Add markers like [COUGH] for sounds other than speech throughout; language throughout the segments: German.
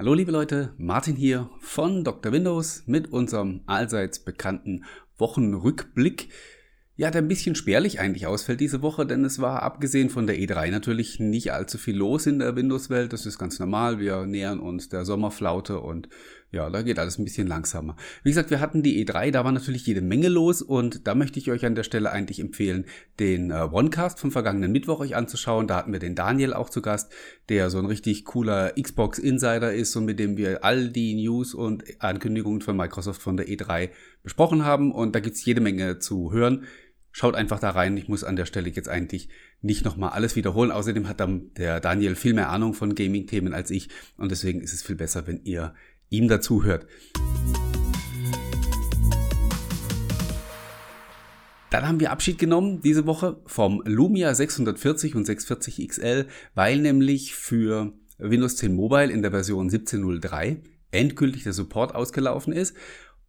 Hallo liebe Leute, Martin hier von Dr. Windows mit unserem allseits bekannten Wochenrückblick. Ja, der ein bisschen spärlich eigentlich ausfällt diese Woche, denn es war abgesehen von der E3 natürlich nicht allzu viel los in der Windows-Welt. Das ist ganz normal. Wir nähern uns der Sommerflaute und ja, da geht alles ein bisschen langsamer. Wie gesagt, wir hatten die E3, da war natürlich jede Menge los und da möchte ich euch an der Stelle eigentlich empfehlen, den äh, Onecast vom vergangenen Mittwoch euch anzuschauen. Da hatten wir den Daniel auch zu Gast, der so ein richtig cooler Xbox Insider ist und mit dem wir all die News und Ankündigungen von Microsoft von der E3 besprochen haben und da gibt's jede Menge zu hören. Schaut einfach da rein. Ich muss an der Stelle jetzt eigentlich nicht nochmal alles wiederholen. Außerdem hat dann der Daniel viel mehr Ahnung von Gaming-Themen als ich. Und deswegen ist es viel besser, wenn ihr ihm dazu hört. Dann haben wir Abschied genommen diese Woche vom Lumia 640 und 640 XL, weil nämlich für Windows 10 Mobile in der Version 17.03 endgültig der Support ausgelaufen ist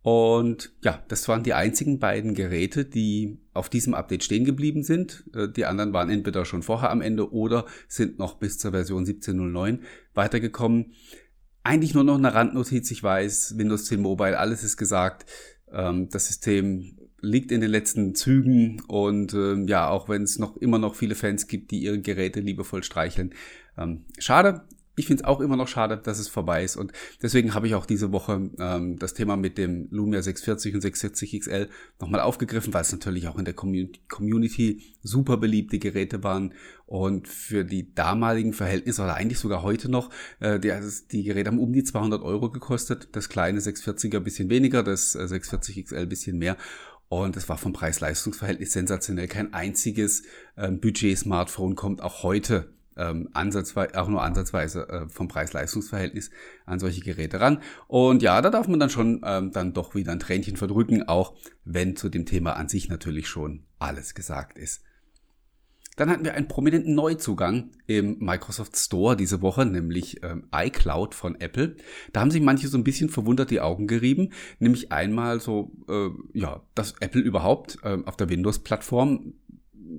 und ja, das waren die einzigen beiden Geräte, die auf diesem Update stehen geblieben sind. Äh, die anderen waren entweder schon vorher am Ende oder sind noch bis zur Version 17.09 weitergekommen. Eigentlich nur noch eine Randnotiz. Ich weiß, Windows 10 Mobile, alles ist gesagt. Ähm, das System liegt in den letzten Zügen und ähm, ja, auch wenn es noch immer noch viele Fans gibt, die ihre Geräte liebevoll streicheln. Ähm, schade, ich finde es auch immer noch schade, dass es vorbei ist. Und deswegen habe ich auch diese Woche ähm, das Thema mit dem Lumia 640 und 640 XL nochmal aufgegriffen, weil es natürlich auch in der Community super beliebte Geräte waren. Und für die damaligen Verhältnisse, oder eigentlich sogar heute noch, äh, die, also die Geräte haben um die 200 Euro gekostet. Das kleine 640er bisschen weniger, das 640 äh, XL bisschen mehr. Und es war vom Preis-Leistungs-Verhältnis sensationell. Kein einziges ähm, Budget-Smartphone kommt auch heute ähm, ansatzweise, auch nur ansatzweise äh, vom Preis-Leistungs-Verhältnis an solche Geräte ran. Und ja, da darf man dann schon ähm, dann doch wieder ein Tränchen verdrücken, auch wenn zu dem Thema an sich natürlich schon alles gesagt ist. Dann hatten wir einen prominenten Neuzugang im Microsoft Store diese Woche, nämlich ähm, iCloud von Apple. Da haben sich manche so ein bisschen verwundert die Augen gerieben, nämlich einmal so, äh, ja, dass Apple überhaupt äh, auf der Windows-Plattform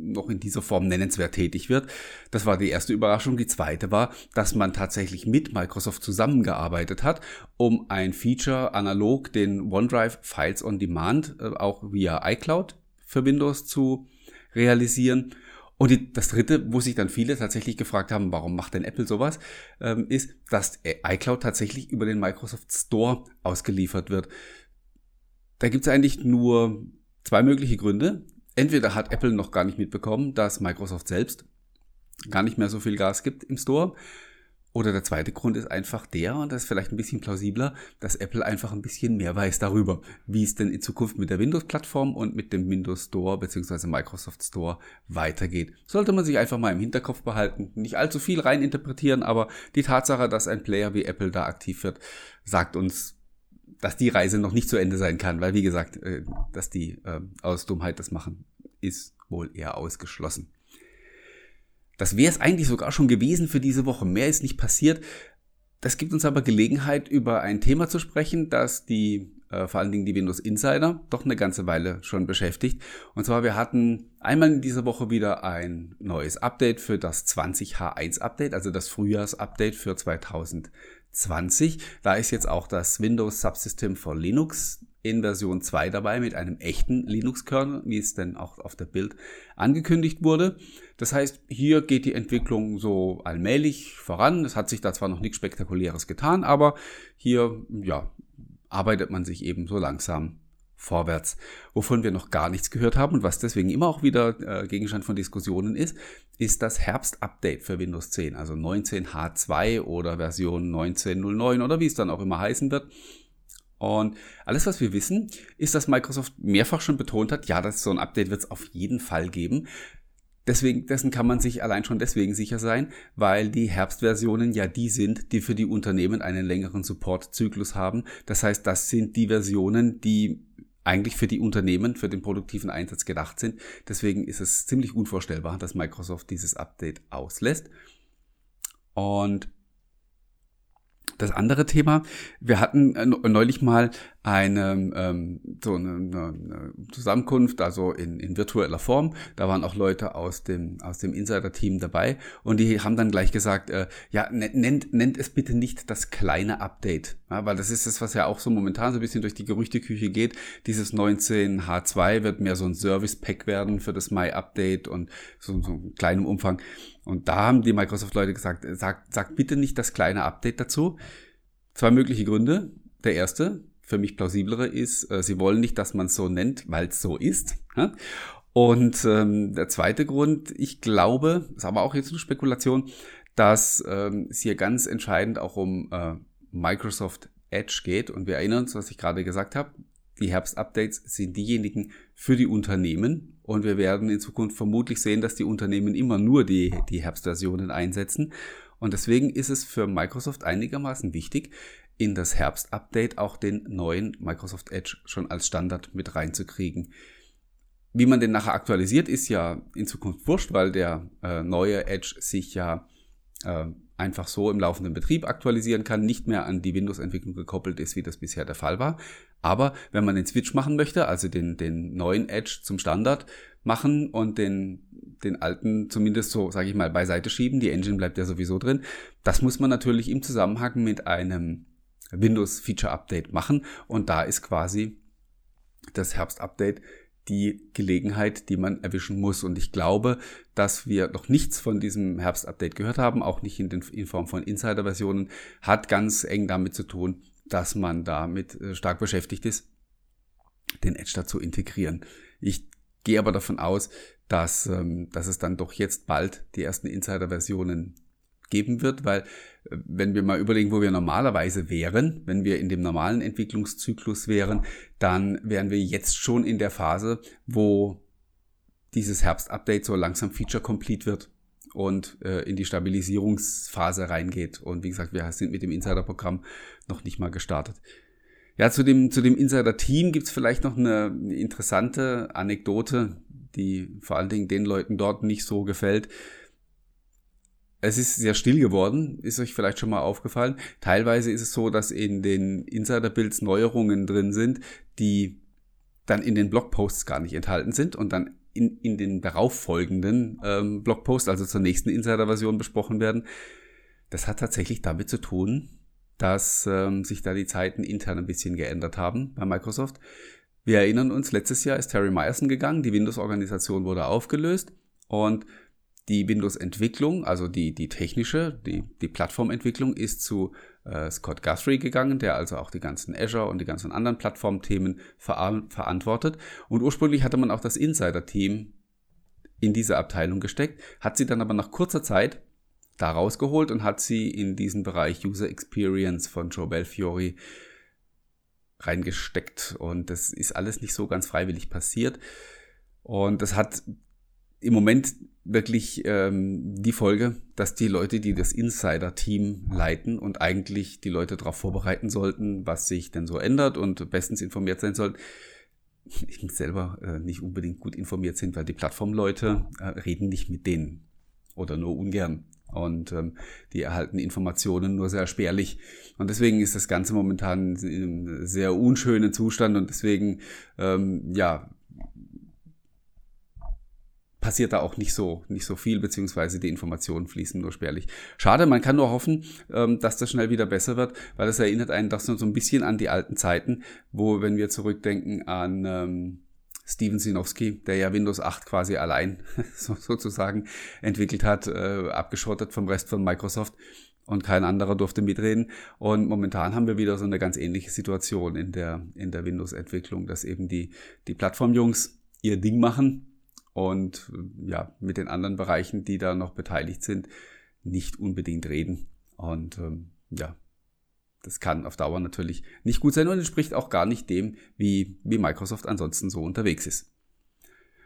noch in dieser Form nennenswert tätig wird. Das war die erste Überraschung. Die zweite war, dass man tatsächlich mit Microsoft zusammengearbeitet hat, um ein Feature analog den OneDrive Files on Demand äh, auch via iCloud für Windows zu realisieren. Und die, das dritte, wo sich dann viele tatsächlich gefragt haben, warum macht denn Apple sowas, ähm, ist, dass iCloud tatsächlich über den Microsoft Store ausgeliefert wird. Da gibt es eigentlich nur zwei mögliche Gründe entweder hat Apple noch gar nicht mitbekommen, dass Microsoft selbst gar nicht mehr so viel Gas gibt im Store. Oder der zweite Grund ist einfach der, und das ist vielleicht ein bisschen plausibler, dass Apple einfach ein bisschen mehr weiß darüber, wie es denn in Zukunft mit der Windows-Plattform und mit dem Windows Store bzw. Microsoft Store weitergeht. Sollte man sich einfach mal im Hinterkopf behalten, nicht allzu viel reininterpretieren, aber die Tatsache, dass ein Player wie Apple da aktiv wird, sagt uns dass die Reise noch nicht zu Ende sein kann, weil wie gesagt, äh, dass die äh, aus Dummheit das machen, ist wohl eher ausgeschlossen. Das wäre es eigentlich sogar schon gewesen für diese Woche. Mehr ist nicht passiert. Das gibt uns aber Gelegenheit, über ein Thema zu sprechen, das die äh, vor allen Dingen die Windows Insider doch eine ganze Weile schon beschäftigt. Und zwar, wir hatten einmal in dieser Woche wieder ein neues Update für das 20H1 Update, also das Frühjahrs-Update für 2000. 20. Da ist jetzt auch das Windows Subsystem for Linux in Version 2 dabei mit einem echten Linux-Kernel, wie es denn auch auf der Bild angekündigt wurde. Das heißt, hier geht die Entwicklung so allmählich voran. Es hat sich da zwar noch nichts Spektakuläres getan, aber hier, ja, arbeitet man sich eben so langsam vorwärts. Wovon wir noch gar nichts gehört haben und was deswegen immer auch wieder äh, Gegenstand von Diskussionen ist, ist das Herbst-Update für Windows 10, also 19H2 oder Version 1909 oder wie es dann auch immer heißen wird. Und alles, was wir wissen, ist, dass Microsoft mehrfach schon betont hat, ja, dass so ein Update wird es auf jeden Fall geben. Deswegen, dessen kann man sich allein schon deswegen sicher sein, weil die Herbstversionen ja die sind, die für die Unternehmen einen längeren Support-Zyklus haben. Das heißt, das sind die Versionen, die eigentlich für die Unternehmen, für den produktiven Einsatz gedacht sind. Deswegen ist es ziemlich unvorstellbar, dass Microsoft dieses Update auslässt. Und Das andere Thema, wir hatten äh, neulich mal eine, ähm, so eine, eine Zusammenkunft, also in, in virtueller Form. Da waren auch Leute aus dem, aus dem Insider-Team dabei und die haben dann gleich gesagt, äh, ja, nennt, nennt es bitte nicht das kleine Update. Ja, weil das ist das, was ja auch so momentan so ein bisschen durch die Gerüchteküche geht. Dieses 19H2 wird mehr so ein Service-Pack werden für das My-Update und so, so einem kleinen Umfang. Und da haben die Microsoft-Leute gesagt, sagt, sagt bitte nicht das kleine Update dazu. Zwei mögliche Gründe. Der erste, für mich plausiblere ist, äh, sie wollen nicht, dass man es so nennt, weil es so ist. Ja? Und ähm, der zweite Grund, ich glaube, ist aber auch jetzt eine Spekulation, dass ähm, es hier ganz entscheidend auch um äh, Microsoft Edge geht. Und wir erinnern uns, was ich gerade gesagt habe. Die Herbst-Updates sind diejenigen für die Unternehmen. Und wir werden in Zukunft vermutlich sehen, dass die Unternehmen immer nur die, die Herbstversionen einsetzen. Und deswegen ist es für Microsoft einigermaßen wichtig, in das Herbst-Update auch den neuen Microsoft Edge schon als Standard mit reinzukriegen. Wie man den nachher aktualisiert, ist ja in Zukunft wurscht, weil der äh, neue Edge sich ja äh, einfach so im laufenden Betrieb aktualisieren kann, nicht mehr an die Windows-Entwicklung gekoppelt ist, wie das bisher der Fall war. Aber wenn man den Switch machen möchte, also den, den neuen Edge zum Standard machen und den, den alten zumindest so, sage ich mal, beiseite schieben, die Engine bleibt ja sowieso drin, das muss man natürlich im Zusammenhang mit einem Windows Feature Update machen und da ist quasi das Herbst Update die Gelegenheit, die man erwischen muss. Und ich glaube, dass wir noch nichts von diesem Herbst-Update gehört haben, auch nicht in, den, in Form von Insider-Versionen, hat ganz eng damit zu tun, dass man damit äh, stark beschäftigt ist, den Edge dazu integrieren. Ich gehe aber davon aus, dass, ähm, dass es dann doch jetzt bald die ersten Insider-Versionen geben wird, weil äh, wenn wir mal überlegen, wo wir normalerweise wären, wenn wir in dem normalen Entwicklungszyklus wären, dann wären wir jetzt schon in der Phase, wo dieses Herbst-Update so langsam Feature-complete wird und äh, in die Stabilisierungsphase reingeht. Und wie gesagt, wir sind mit dem Insider-Programm noch nicht mal gestartet. Ja, zu dem, zu dem Insider-Team gibt's vielleicht noch eine interessante Anekdote, die vor allen Dingen den Leuten dort nicht so gefällt es ist sehr still geworden, ist euch vielleicht schon mal aufgefallen. Teilweise ist es so, dass in den Insider-Builds Neuerungen drin sind, die dann in den Blogposts gar nicht enthalten sind und dann in, in den darauffolgenden ähm, Blogposts, also zur nächsten Insider-Version besprochen werden. Das hat tatsächlich damit zu tun, dass ähm, sich da die Zeiten intern ein bisschen geändert haben bei Microsoft. Wir erinnern uns, letztes Jahr ist Terry Myerson gegangen, die Windows-Organisation wurde aufgelöst und die Windows-Entwicklung, also die, die technische, die, die Plattformentwicklung ist zu äh, Scott Guthrie gegangen, der also auch die ganzen Azure und die ganzen anderen Plattformthemen ver verantwortet. Und ursprünglich hatte man auch das Insider-Team in diese Abteilung gesteckt, hat sie dann aber nach kurzer Zeit da rausgeholt und hat sie in diesen Bereich User Experience von Joe Belfiore reingesteckt. Und das ist alles nicht so ganz freiwillig passiert. Und das hat im Moment wirklich ähm, die Folge, dass die Leute, die das Insider-Team leiten und eigentlich die Leute darauf vorbereiten sollten, was sich denn so ändert und bestens informiert sein sollten, eben selber äh, nicht unbedingt gut informiert sind, weil die Plattformleute äh, reden nicht mit denen oder nur ungern. Und ähm, die erhalten Informationen nur sehr spärlich. Und deswegen ist das Ganze momentan in einem sehr unschönen Zustand und deswegen, ähm, ja, passiert da auch nicht so, nicht so viel, beziehungsweise die Informationen fließen nur spärlich. Schade, man kann nur hoffen, ähm, dass das schnell wieder besser wird, weil das erinnert einen doch so ein bisschen an die alten Zeiten, wo, wenn wir zurückdenken an ähm, Steven Sinowski, der ja Windows 8 quasi allein [LAUGHS] so, sozusagen entwickelt hat, äh, abgeschottet vom Rest von Microsoft und kein anderer durfte mitreden. Und momentan haben wir wieder so eine ganz ähnliche Situation in der, in der Windows-Entwicklung, dass eben die, die Plattformjungs ihr Ding machen und ja, mit den anderen Bereichen, die da noch beteiligt sind, nicht unbedingt reden. Und ähm, ja, das kann auf Dauer natürlich nicht gut sein und entspricht auch gar nicht dem, wie, wie Microsoft ansonsten so unterwegs ist.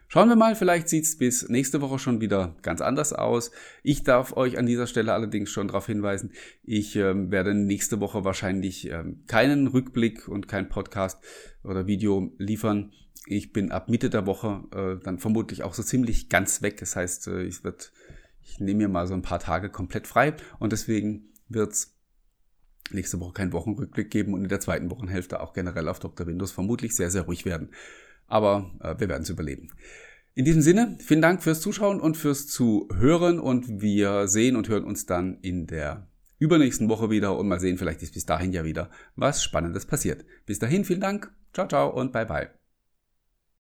Schauen wir mal, vielleicht sieht's bis nächste Woche schon wieder ganz anders aus. Ich darf euch an dieser Stelle allerdings schon darauf hinweisen, ich ähm, werde nächste Woche wahrscheinlich ähm, keinen Rückblick und kein Podcast oder Video liefern. Ich bin ab Mitte der Woche äh, dann vermutlich auch so ziemlich ganz weg. Das heißt, äh, ich wird, ich nehme mir mal so ein paar Tage komplett frei und deswegen wird's nächste Woche keinen Wochenrückblick geben und in der zweiten Wochenhälfte auch generell auf Dr. Windows vermutlich sehr, sehr ruhig werden. Aber äh, wir werden es überleben. In diesem Sinne, vielen Dank fürs Zuschauen und fürs Zuhören und wir sehen und hören uns dann in der übernächsten Woche wieder und mal sehen, vielleicht ist bis dahin ja wieder was Spannendes passiert. Bis dahin, vielen Dank, ciao, ciao und bye, bye.